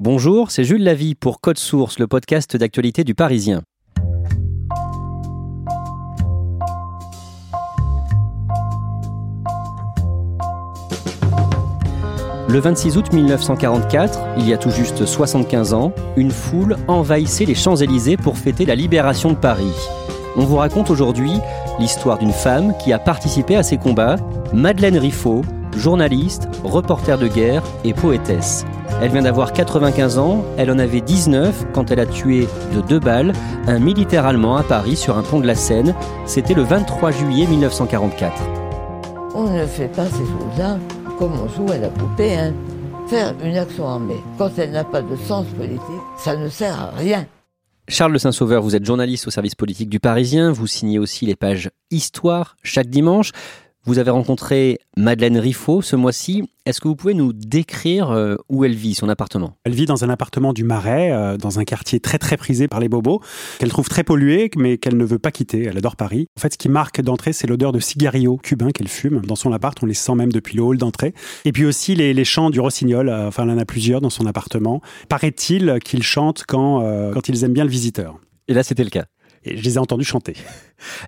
Bonjour, c'est Jules Lavie pour Code Source, le podcast d'actualité du Parisien. Le 26 août 1944, il y a tout juste 75 ans, une foule envahissait les Champs-Élysées pour fêter la libération de Paris. On vous raconte aujourd'hui l'histoire d'une femme qui a participé à ces combats, Madeleine Riffaut, journaliste, reporter de guerre et poétesse. Elle vient d'avoir 95 ans, elle en avait 19 quand elle a tué de deux balles un militaire allemand à Paris sur un pont de la Seine. C'était le 23 juillet 1944. On ne fait pas ces choses-là comme on joue à la poupée. Hein. Faire une action armée, quand elle n'a pas de sens politique, ça ne sert à rien. Charles de Saint-Sauveur, vous êtes journaliste au service politique du Parisien, vous signez aussi les pages Histoire chaque dimanche. Vous avez rencontré Madeleine Riffaut ce mois-ci. Est-ce que vous pouvez nous décrire euh, où elle vit, son appartement? Elle vit dans un appartement du Marais, euh, dans un quartier très très prisé par les bobos, qu'elle trouve très pollué, mais qu'elle ne veut pas quitter. Elle adore Paris. En fait, ce qui marque d'entrée, c'est l'odeur de cigarillos cubains qu'elle fume. Dans son appart, on les sent même depuis le hall d'entrée. Et puis aussi les, les chants du rossignol. euh, Enfin, elle en a plusieurs dans son appartement. Paraît-il qu'ils chantent quand, euh, quand ils aiment bien le visiteur. Et là, c'était le cas. Et je les ai entendus chanter.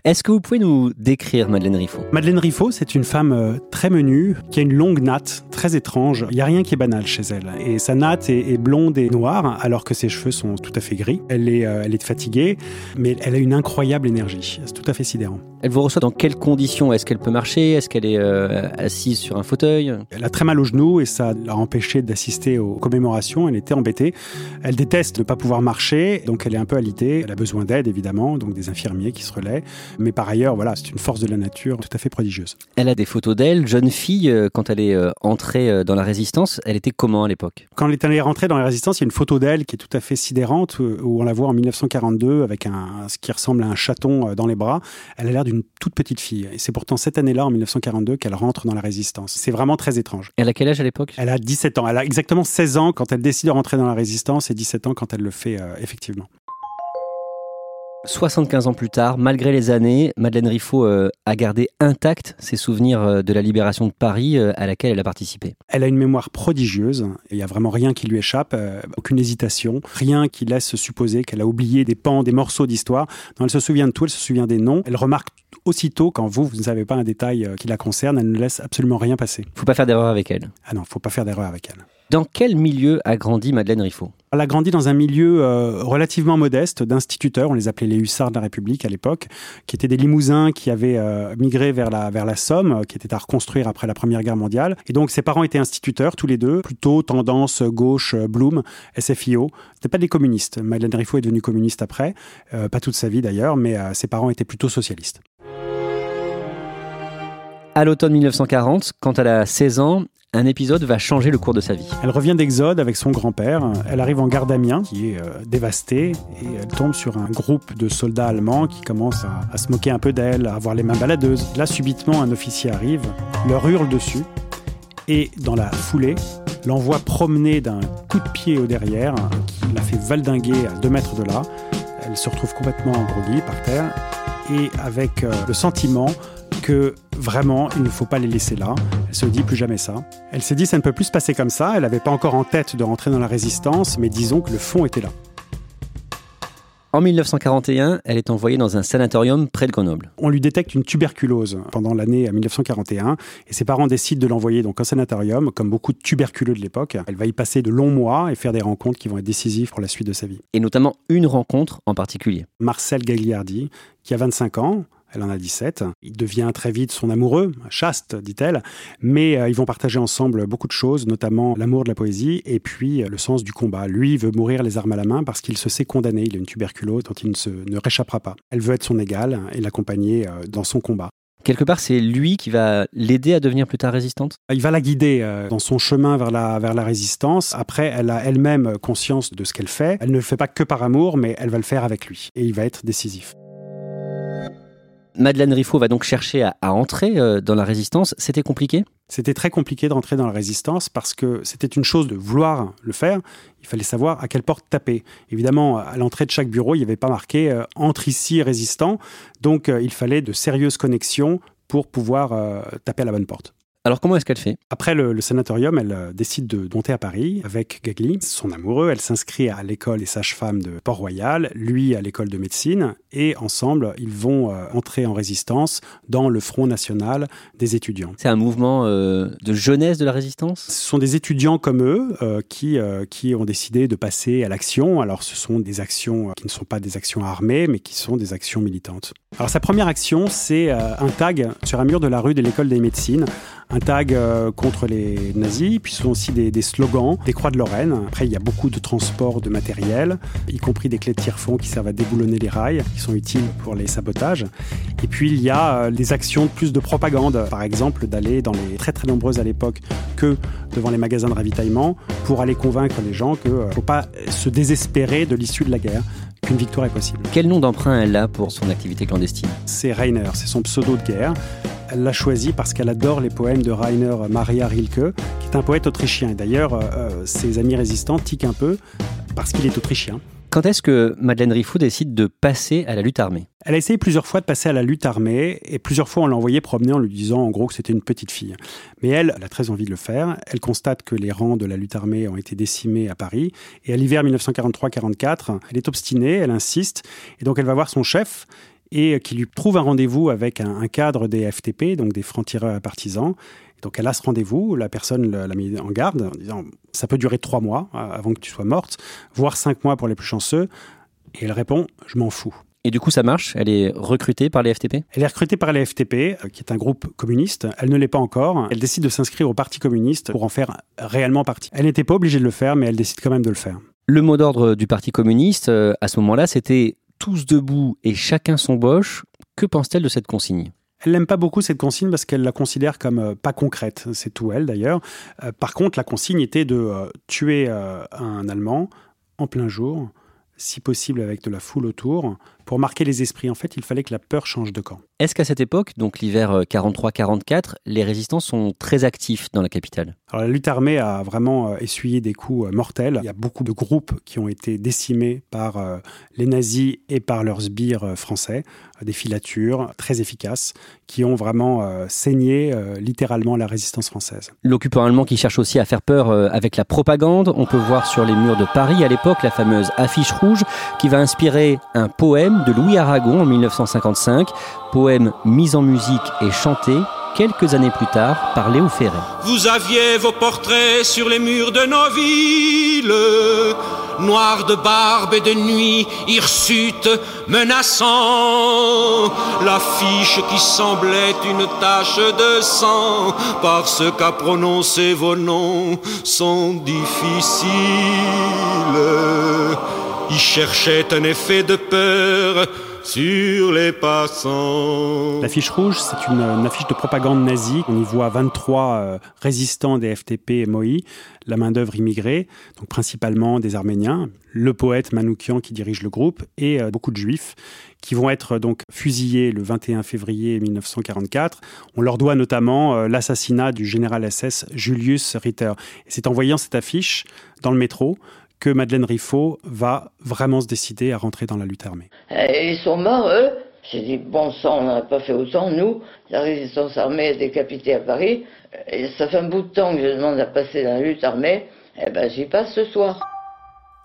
Est-ce que vous pouvez nous décrire Madeleine Riffaut? Madeleine Riffaut, c'est une femme euh, très menue, qui a une longue natte, très étrange. Il n'y a rien qui est banal chez elle. Et sa natte est, est blonde et noire, alors que ses cheveux sont tout à fait gris. Elle est, euh, elle est fatiguée, mais elle a une incroyable énergie. C'est tout à fait sidérant. Elle vous reçoit dans quelles conditions? Est-ce qu'elle peut marcher? Est-ce qu'elle est euh, assise sur un fauteuil? Elle a très mal au genou et ça l'a empêché d'assister aux commémorations. Elle était embêtée. Elle déteste ne pas pouvoir marcher, donc elle est un peu alitée. Elle a besoin d'aide, évidemment, donc des infirmiers qui se relaient. Mais par ailleurs, voilà, c'est une force de la nature tout à fait prodigieuse. Elle a des photos d'elle, jeune fille, euh, quand elle est euh, entrée euh, dans la résistance. Elle était comment à l'époque? Quand elle est rentrer dans la résistance, il y a une photo d'elle qui est tout à fait sidérante, où on la voit en 1942 avec un, ce qui ressemble à un chaton dans les bras. Elle a l'air d'une toute petite fille. Et c'est pourtant cette année-là, en 1942, qu'elle rentre dans la résistance. C'est vraiment très étrange. Elle a quel âge à l'époque? Elle a 17 ans. Elle a exactement 16 ans quand elle décide de rentrer dans la résistance et 17 ans quand elle le fait euh, effectivement. 75 ans plus tard, malgré les années, Madeleine Riffaut euh, a gardé intact ses souvenirs euh, de la libération de Paris euh, à laquelle elle a participé. Elle a une mémoire prodigieuse. Il n'y a vraiment rien qui lui échappe, aucune hésitation, rien qui laisse supposer qu'elle a oublié des pans, des morceaux d'histoire. Elle se souvient de tout, elle se souvient des noms. Elle remarque aussitôt quand vous, vous ne savez pas un détail qui la concerne, elle ne laisse absolument rien passer. Faut pas faire d'erreur avec elle. Ah non, faut pas faire d'erreur avec elle. Dans quel milieu a grandi Madeleine Riffaut? Elle a grandi dans un milieu euh, relativement modeste d'instituteurs, on les appelait les hussards de la République à l'époque, qui étaient des limousins qui avaient euh, migré vers la, vers la Somme, euh, qui était à reconstruire après la Première Guerre mondiale. Et donc ses parents étaient instituteurs, tous les deux, plutôt tendance gauche, Bloom, SFIO. C'était pas des communistes. Madeleine Riffaut est devenue communiste après, euh, pas toute sa vie d'ailleurs, mais ses parents étaient plutôt socialistes. À l'automne 1940, quand elle a 16 ans, un épisode va changer le cours de sa vie. Elle revient d'Exode avec son grand-père. Elle arrive en gare d'Amiens, qui est euh, dévastée, et elle tombe sur un groupe de soldats allemands qui commencent à, se moquer un peu d'elle, à avoir les mains baladeuses. Là, subitement, un officier arrive, leur hurle dessus, et dans la foulée, l'envoie promener d'un coup de pied au derrière, qui la fait valdinguer à deux mètres de là. Elle se retrouve complètement groggy par terre, et avec euh, le sentiment que vraiment, il ne faut pas les laisser là. Elle se dit plus jamais ça. Elle s'est dit, ça ne peut plus se passer comme ça. Elle n'avait pas encore en tête de rentrer dans la résistance, mais disons que le fond était là. En 1941, elle est envoyée dans un sanatorium près de Grenoble. On lui détecte une tuberculose pendant l'année 1941 et ses parents décident de l'envoyer donc au sanatorium, comme beaucoup de tuberculeux de l'époque. Elle va y passer de longs mois et faire des rencontres qui vont être décisives pour la suite de sa vie. Et notamment une rencontre en particulier. Marcel Gagliardi, qui a 25 ans, elle en a 17. Il devient très vite son amoureux, chaste, dit-elle, mais euh, ils vont partager ensemble beaucoup de choses, notamment l'amour de la poésie et puis euh, le sens du combat. Lui veut mourir les armes à la main parce qu'il se sait condamné, il a une tuberculose dont il ne, se, ne réchappera pas. Elle veut être son égal et l'accompagner euh, dans son combat. Quelque part, c'est lui qui va l'aider à devenir plus tard résistante? Il va la guider dans son chemin vers la, vers la résistance. Après, elle a elle-même conscience de ce qu'elle fait. Elle ne le fait pas que par amour, mais elle va le faire avec lui. Et il va être décisif. Madeleine Riffaut va donc chercher à, entrer euh, dans la résistance. C'était compliqué? C'était très compliqué d'entrer dans la résistance parce que c'était une chose de vouloir le faire. Il fallait savoir à quelle porte taper. Évidemment, à l'entrée de chaque bureau, il n'y avait pas marqué euh, entre ici résistant. Donc, euh, il fallait de sérieuses connexions pour pouvoir taper à la bonne porte. Alors comment est-ce qu'elle fait? Après le, sanatorium, elle euh, décide de monter à Paris avec Gagli, son amoureux. Elle s'inscrit à l'école des sages-femmes de Port-Royal, lui à l'école de médecine, et ensemble, ils vont euh, entrer en résistance dans le Front national des étudiants. C'est un mouvement euh, de jeunesse de la résistance? Ce sont des étudiants comme eux qui, qui ont décidé de passer à l'action. Alors ce sont des actions qui ne sont pas des actions armées, mais qui sont des actions militantes. Alors sa première action, c'est un tag sur un mur de la rue de l'école des médecines un tag euh, contre les nazis, puis ce sont aussi des, slogans, des croix de Lorraine. Après, il y a beaucoup de transports de matériel, y compris des clés de tire-fond qui servent à déboulonner les rails, qui sont utiles pour les sabotages. Et puis, il y a euh, les actions plus de propagande, par exemple, d'aller dans les très très nombreuses à l'époque que devant les magasins de ravitaillement pour aller convaincre les gens qu'il ne euh, faut pas se désespérer de l'issue de la guerre qu'une victoire est possible. Quel nom d'emprunt elle a pour son activité clandestine? C'est Rainer, c'est son pseudo de guerre. Elle l'a choisi parce qu'elle adore les poèmes de Rainer Maria Rilke, qui est un poète autrichien. D'ailleurs, euh, euh, ses amis résistants tiquent un peu parce qu'il est autrichien. Quand est-ce que Madeleine Riffaut décide de passer à la lutte armée? Elle a essayé plusieurs fois de passer à la lutte armée et plusieurs fois on l'a envoyée promener en lui disant en gros que c'était une petite fille. Mais elle, elle a très envie de le faire. Elle constate que les rangs de la lutte armée ont été décimés à Paris et à l'hiver 1943-44, elle est obstinée, elle insiste et donc elle va voir son chef et qui lui trouve un rendez-vous avec un, cadre des FTP, donc des francs-tireurs partisans. Donc elle a ce rendez-vous, la personne l'a mis en garde en disant ça peut durer trois mois euh, avant que tu sois morte, voire cinq mois pour les plus chanceux. Et elle répond je m'en fous. Et du coup, ça marche? Elle est recrutée par les FTP Elle est recrutée par les FTP, euh, qui est un groupe communiste. Elle ne l'est pas encore. Elle décide de s'inscrire au Parti communiste pour en faire réellement partie. Elle n'était pas obligée de le faire, mais elle décide quand même de le faire. Le mot d'ordre du Parti communiste, euh, à ce moment-là, c'était tous debout et chacun son boche. Que pense-t-elle de cette consigne? Elle n'aime pas beaucoup cette consigne parce qu'elle la considère comme euh, pas concrète. C'est tout elle d'ailleurs. Euh, par contre, la consigne était de euh, tuer un Allemand en plein jour, si possible avec de la foule autour, pour marquer les esprits. En fait, il fallait que la peur change de camp. Est-ce qu'à cette époque, donc l'hiver 43-44, les résistants sont très actifs dans la capitale? Alors, la lutte armée a vraiment essuyé des coups mortels. Il y a beaucoup de groupes qui ont été décimés par les nazis et par leurs sbires français des filatures très efficaces qui ont vraiment euh, saigné euh, littéralement la résistance française. L'occupant allemand qui cherche aussi à faire peur euh, avec la propagande, on peut voir sur les murs de Paris à l'époque la fameuse affiche rouge qui va inspirer un poème de Louis Aragon en 1955, poème mis en musique et chanté quelques années plus tard par Léo Ferré. Vous aviez vos portraits sur les murs de nos villes, noirs de barbe et de nuit, hirsutes menaçant, l'affiche qui semblait une tache de sang, parce qu'à prononcer vos noms sont difficiles. Ils cherchaient un effet de peur sur les passants. L'affiche rouge, c'est une, affiche de propagande nazie. On y voit 23 euh, résistants des FTP et MOI, la main-d'œuvre immigrée, donc principalement des Arméniens, le poète Manoukian qui dirige le groupe et euh, beaucoup de Juifs qui vont être donc fusillés le 21 février 1944. On leur doit notamment euh, l'assassinat du général SS Julius Ritter. C'est en voyant cette affiche dans le métro que Madeleine Riffaut va vraiment se décider à rentrer dans la lutte armée. ils sont morts, eux J'ai dit, bon sang, on n'aurait pas fait autant, nous. La résistance armée est décapitée à Paris. Et ça fait un bout de temps que je demande à passer dans la lutte armée. Eh ben, j'y passe ce soir.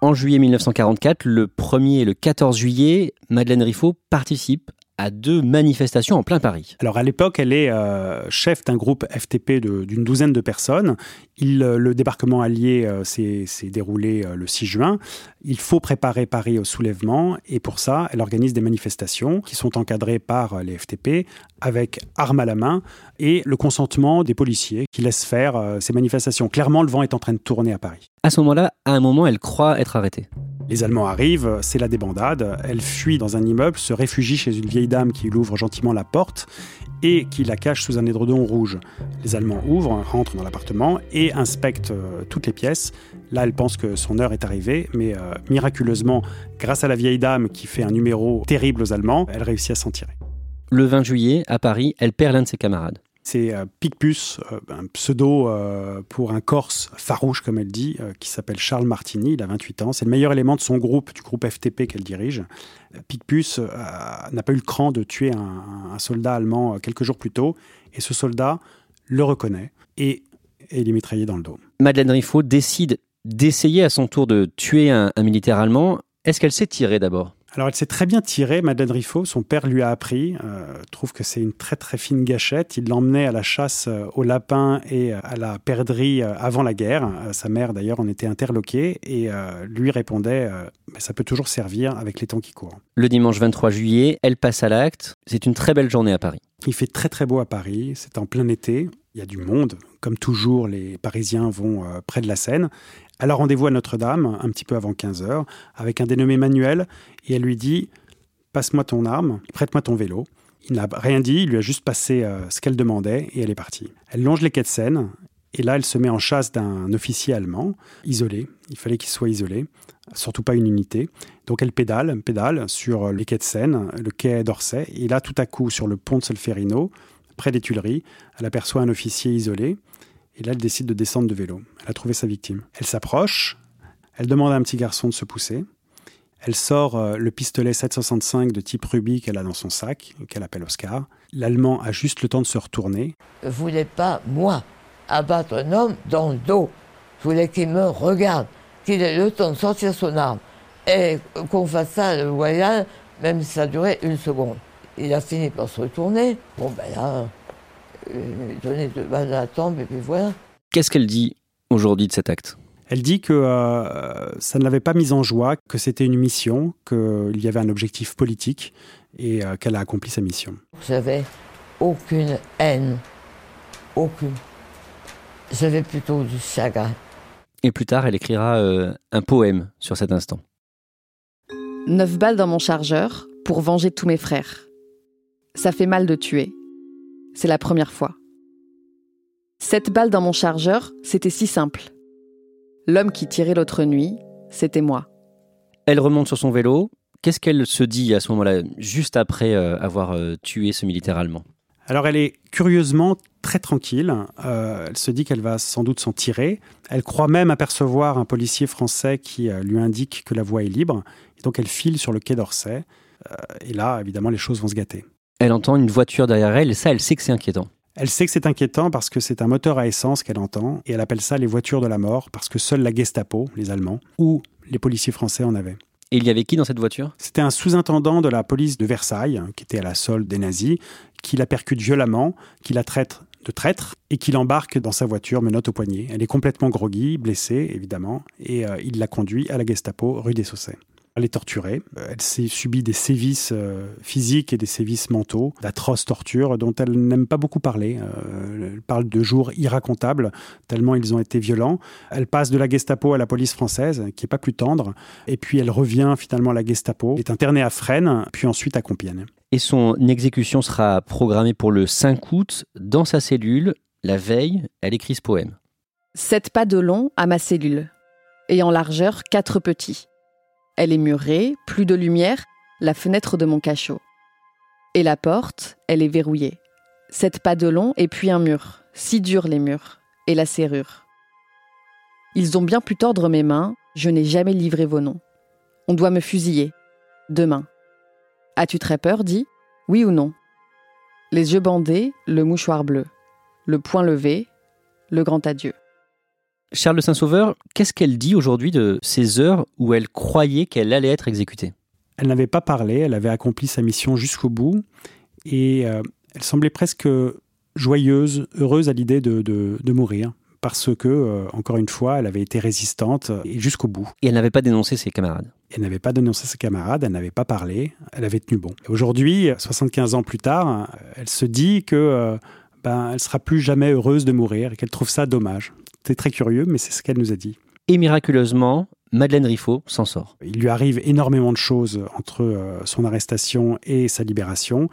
En juillet 1944, le 1er et le 14 juillet, Madeleine Riffaut participe à deux manifestations en plein Paris. Alors à l'époque, elle est euh, chef d'un groupe FTP d'une douzaine de personnes. Il, euh, le débarquement allié euh, s'est déroulé le 6 juin. Il faut préparer Paris au soulèvement et pour ça, elle organise des manifestations qui sont encadrées par les FTP avec armes à la main et le consentement des policiers qui laissent faire ces manifestations. Clairement, le vent est en train de tourner à Paris. À ce moment-là, à un moment, elle croit être arrêtée. Les Allemands arrivent, c'est la débandade. Elle fuit dans un immeuble, se réfugie chez une vieille dame qui lui ouvre gentiment la porte et qui la cache sous un édredon rouge. Les Allemands ouvrent, rentrent dans l'appartement et inspectent euh, toutes les pièces. Là, elle pense que son heure est arrivée, mais euh, miraculeusement, grâce à la vieille dame qui fait un numéro terrible aux Allemands, elle réussit à s'en tirer. Le 20 juillet, à Paris, elle perd l'un de ses camarades. C'est euh, Picpus, euh, un pseudo euh, pour un Corse farouche, comme elle dit, qui s'appelle Charles Martini. Il a 28 ans. C'est le meilleur élément de son groupe, du groupe FTP qu'elle dirige. Picpus n'a pas eu le cran de tuer un, soldat allemand quelques jours plus tôt. Et ce soldat le reconnaît et, il est mitraillé dans le dos. Madeleine Riffaut décide d'essayer à son tour de tuer un militaire allemand. Est-ce qu'elle s'est tirée d'abord? Alors elle s'est très bien tirée, Madeleine Riffaut. Son père lui a appris. Euh, trouve que c'est une très très fine gâchette. Il l'emmenait à la chasse euh, au lapin et euh, à la perdrix avant la guerre. sa mère d'ailleurs en était interloquée et lui répondait ça peut toujours servir avec les temps qui courent. Le dimanche 23 juillet, elle passe à l'acte. C'est une très belle journée à Paris. Il fait très très beau à Paris. C'est en plein été. Il y a du monde. Comme toujours, les Parisiens vont près de la Seine. Elle a rendez-vous à Notre-Dame, un petit peu avant 15 heures, avec un dénommé Manuel, et elle lui dit Passe-moi ton arme, prête-moi ton vélo. Il n'a rien dit, il lui a juste passé euh, ce qu'elle demandait, et elle est partie. Elle longe les quais de Seine, et là, elle se met en chasse d'un officier allemand, isolé. Il fallait qu'il soit isolé, surtout pas une unité. Donc elle pédale, pédale sur les quais de Seine, le quai d'Orsay, et là, tout à coup, sur le pont de Solferino, près des Tuileries, elle aperçoit un officier isolé. Et là, elle décide de descendre de vélo. Elle a trouvé sa victime. Elle s'approche, elle demande à un petit garçon de se pousser. Elle sort euh, le pistolet 765 de type Ruby qu'elle a dans son sac, qu'elle appelle Oscar. L'Allemand a juste le temps de se retourner. Je voulais pas, moi, abattre un homme dans le dos. Je voulais qu'il me regarde, qu'il ait le temps de sortir son arme. Et qu'on fasse ça le voyage, même si ça durait une seconde. Il a fini par se retourner. Bon, ben là, donner de balles à la tombe et puis voilà. Qu'est-ce qu'elle dit aujourd'hui de cet acte? Elle dit que euh, ça ne l'avait pas mise en joie, que c'était une mission, qu'il y avait un objectif politique et euh, qu'elle a accompli sa mission. J'avais aucune haine, aucune. J'avais plutôt du chagrin. Et plus tard, elle écrira euh, un poème sur cet instant. Neuf balles dans mon chargeur pour venger tous mes frères. Ça fait mal de tuer, c'est la première fois. Sept balles dans mon chargeur, c'était si simple. L'homme qui tirait l'autre nuit, c'était moi. Elle remonte sur son vélo. Qu'est-ce qu'elle se dit à ce moment-là, juste après euh, avoir euh, tué ce militaire allemand? Alors elle est curieusement très tranquille. Euh, elle se dit qu'elle va sans doute s'en tirer. Elle croit même apercevoir un policier français qui lui indique que la voie est libre. Et donc elle file sur le quai d'Orsay. et là, évidemment, les choses vont se gâter. Elle entend une voiture derrière elle et ça, elle sait que c'est inquiétant. Elle sait que c'est inquiétant parce que c'est un moteur à essence qu'elle entend et elle appelle ça les voitures de la mort parce que seule la Gestapo, les Allemands, ou les policiers français en avaient. Et il y avait qui dans cette voiture? C'était un sous-intendant de la police de Versailles, qui était à la solde des nazis, qui la percute violemment, qui la traite de traître et qui l'embarque dans sa voiture, menotte au poignet. Elle est complètement groggy, blessée évidemment, et euh, il la conduit à la Gestapo rue des Saussets. Elle est torturée. Euh, elle s'est subit des sévices euh, physiques et des sévices mentaux, d'atroces tortures dont elle n'aime pas beaucoup parler. Euh, elle parle de jours irracontables, tellement ils ont été violents. Elle passe de la Gestapo à la police française, qui est pas plus tendre. Et puis elle revient finalement à la Gestapo. Elle est internée à Fresnes, puis ensuite à Compiègne. Et son exécution sera programmée pour le 5 août. Dans sa cellule, la veille, elle écrit ce poème. Sept pas de long à ma cellule, et en largeur quatre petits. Elle est murée, plus de lumière, la fenêtre de mon cachot. Et la porte, elle est verrouillée. Sept pas de long et puis un mur, si dur les murs, et la serrure. Ils ont bien pu tordre mes mains, je n'ai jamais livré vos noms. On doit me fusiller. Demain. As-tu très peur, dis Oui ou non? Les yeux bandés, le mouchoir bleu. Le poing levé, le grand adieu. Charles de Saint-Sauveur, qu'est-ce qu'elle dit aujourd'hui de ces heures où elle croyait qu'elle allait être exécutée? Elle n'avait pas parlé, elle avait accompli sa mission jusqu'au bout et euh, elle semblait presque joyeuse, heureuse à l'idée de, de, mourir parce que, euh, encore une fois, elle avait été résistante et jusqu'au bout. Et elle n'avait pas dénoncé ses camarades? Elle n'avait pas dénoncé ses camarades, elle n'avait pas parlé, elle avait tenu bon. Aujourd'hui, 75 ans plus tard, elle se dit que euh, ben, elle sera plus jamais heureuse de mourir et qu'elle trouve ça dommage. C'est très curieux, mais c'est ce qu'elle nous a dit. Et miraculeusement, Madeleine Riffaut s'en sort. Il lui arrive énormément de choses entre euh, son arrestation et sa libération,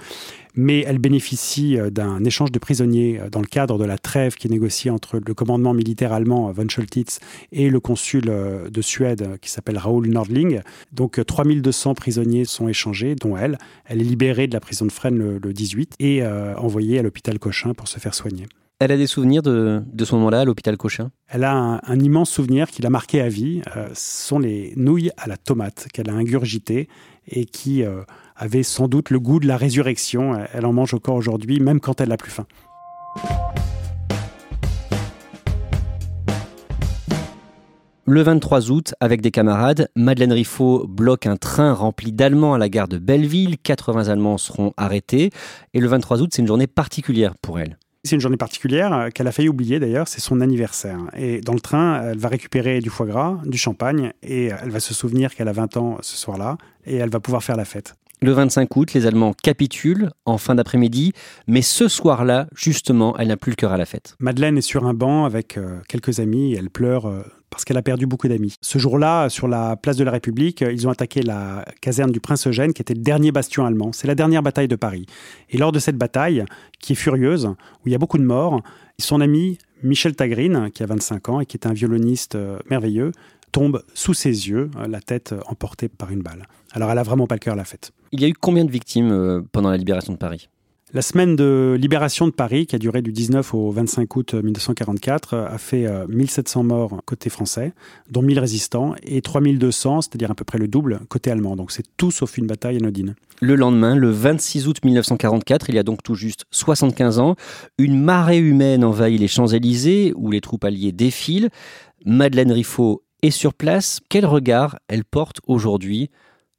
mais elle bénéficie euh, d'un échange de prisonniers euh, dans le cadre de la trêve qui est négociée entre le commandement militaire allemand von Scholtitz et le consul de Suède qui s'appelle Raoul Nordling. Donc 3200 prisonniers sont échangés, dont elle. Elle est libérée de la prison de Fresnes le, 18 et envoyée à l'hôpital Cochin pour se faire soigner. Elle a des souvenirs de, de ce moment-là à l'hôpital Cochin? Elle a un, immense souvenir qui l'a marqué à vie. Euh, ce sont les nouilles à la tomate qu'elle a ingurgitées et qui euh, avaient sans doute le goût de la résurrection. Elle en mange encore aujourd'hui, même quand elle n'a plus faim. Le 23 août, avec des camarades, Madeleine Riffaut bloque un train rempli d'Allemands à la gare de Belleville. 80 Allemands seront arrêtés. Et le 23 août, c'est une journée particulière pour elle. C'est une journée particulière euh, qu'elle a failli oublier d'ailleurs, c'est son anniversaire. Et dans le train, elle va récupérer du foie gras, du champagne, et elle va se souvenir qu'elle a 20 ans ce soir-là, et elle va pouvoir faire la fête. Le 25 août, les Allemands capitulent en fin d'après-midi, mais ce soir-là, justement, elle n'a plus le cœur à la fête. Madeleine est sur un banc avec euh, quelques amis, et elle pleure euh, parce qu'elle a perdu beaucoup d'amis. Ce jour-là, sur la place de la République, ils ont attaqué la caserne du Prince Eugène, qui était le dernier bastion allemand. C'est la dernière bataille de Paris. Et lors de cette bataille, qui est furieuse, où il y a beaucoup de morts, son ami Michel Tagrine, qui a 25 ans et qui est un violoniste euh, merveilleux, tombe sous ses yeux, euh, la tête emportée par une balle. Alors elle a vraiment pas le cœur à la fête. Il y a eu combien de victimes euh, pendant la libération de Paris? La semaine de libération de Paris, qui a duré du 19 au 25 août 1944, a fait 1700 euh, morts côté français, dont 1000 résistants, et 3200, c'est-à-dire à peu près le double, côté allemand. Donc c'est tout sauf une bataille anodine. Le lendemain, le 26 août 1944, il y a donc tout juste 75 ans, une marée humaine envahit les Champs-Élysées, où les troupes alliées défilent. Madeleine Riffaut est sur place. Quel regard elle porte aujourd'hui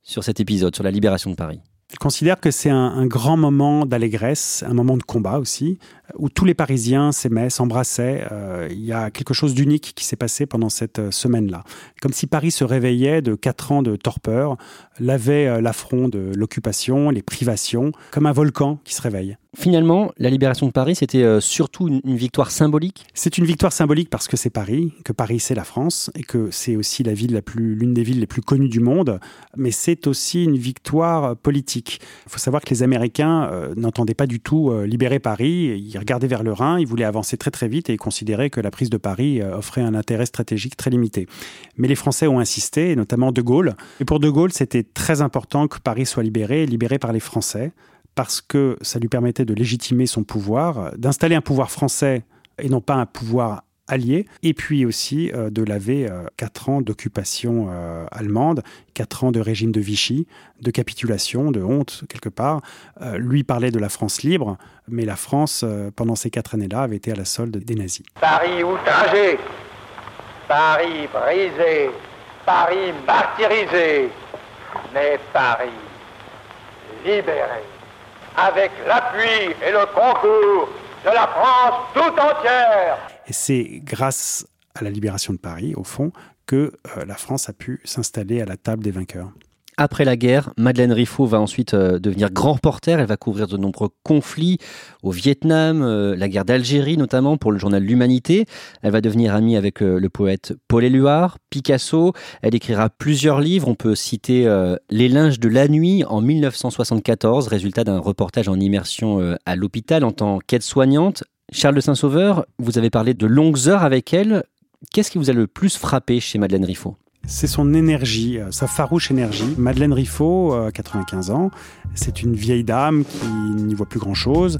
sur cet épisode, sur la libération de Paris? Je considère que c'est un, grand moment d'allégresse, un moment de combat aussi, où tous les Parisiens s'aimaient, s'embrassaient. Euh, il y a quelque chose d'unique qui s'est passé pendant cette euh, semaine-là. Comme si Paris se réveillait de quatre ans de torpeur, lavait euh, l'affront de l'occupation, les privations, comme un volcan qui se réveille. Finalement, la libération de Paris, c'était euh, surtout une victoire symbolique? C'est une victoire symbolique parce que c'est Paris, que Paris c'est la France et que c'est aussi la ville la plus, l'une des villes les plus connues du monde, mais c'est aussi une victoire politique. Il faut savoir que les Américains euh, n'entendaient pas du tout euh, libérer Paris, ils regardaient vers le Rhin, ils voulaient avancer très très vite et ils considéraient que la prise de Paris offrait un intérêt stratégique très limité. Mais les Français ont insisté, notamment De Gaulle. Et pour De Gaulle, c'était très important que Paris soit libéré, libéré par les Français parce que ça lui permettait de légitimer son pouvoir, d'installer un pouvoir français et non pas un pouvoir allié, et puis aussi euh, de laver euh, quatre ans d'occupation euh, allemande, quatre ans de régime de Vichy, de capitulation, de honte quelque part. lui parlait de la France libre, mais la France, pendant ces quatre années-là, avait été à la solde des nazis. Paris outragé, Paris brisé, Paris martyrisé, mais Paris libéré avec l'appui et le concours de la France tout entière. Et c'est grâce à la libération de Paris, au fond, que euh, la France a pu s'installer à la table des vainqueurs. Après la guerre, Madeleine Riffaut va ensuite euh, devenir grand reporter. Elle va couvrir de nombreux conflits au Vietnam, euh, la guerre d'Algérie notamment pour le journal L'Humanité. Elle va devenir amie avec euh, le poète Paul Éluard, Picasso. Elle écrira plusieurs livres. On peut citer Les linges de la nuit en 1974, résultat d'un reportage en immersion à l'hôpital en tant qu'aide-soignante. Charles de Saint-Sauveur, vous avez parlé de longues heures avec elle. Qu'est-ce qui vous a le plus frappé chez Madeleine Riffaut? C'est son énergie, euh, sa farouche énergie. Madeleine Riffaut, 95 euh, ans, c'est une vieille dame qui n'y voit plus grand-chose,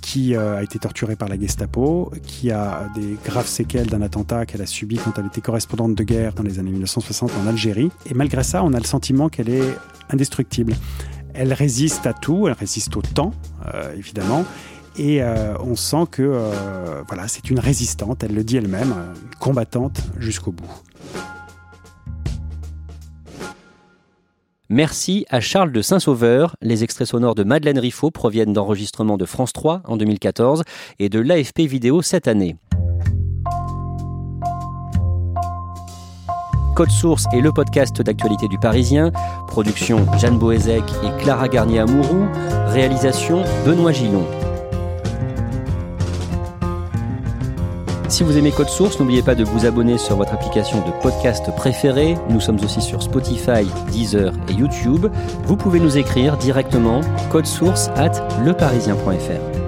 qui euh, a été torturée par la Gestapo, qui a des graves séquelles d'un attentat qu'elle a subi quand elle était correspondante de guerre dans les années 1960 en Algérie. Et malgré ça, on a le sentiment qu'elle est indestructible. Elle résiste à tout, elle résiste au temps, évidemment, Et on sent que voilà, c'est une résistante, elle le dit elle-même, combattante jusqu'au bout. Merci à Charles de Saint-Sauveur. Les extraits sonores de Madeleine Riffaut proviennent d'enregistrements de France 3 en 2014 et de l'AFP Vidéo cette année. Code Source est le podcast d'actualité du Parisien. Production Jeanne Boézek et Clara Garnier-Amouroux. Réalisation Benoît Gillon. Si vous aimez Code Source, n'oubliez pas de vous abonner sur votre application de podcast préférée. Nous sommes aussi sur Spotify, Deezer et YouTube. Vous pouvez nous écrire directement source at leparisien.fr.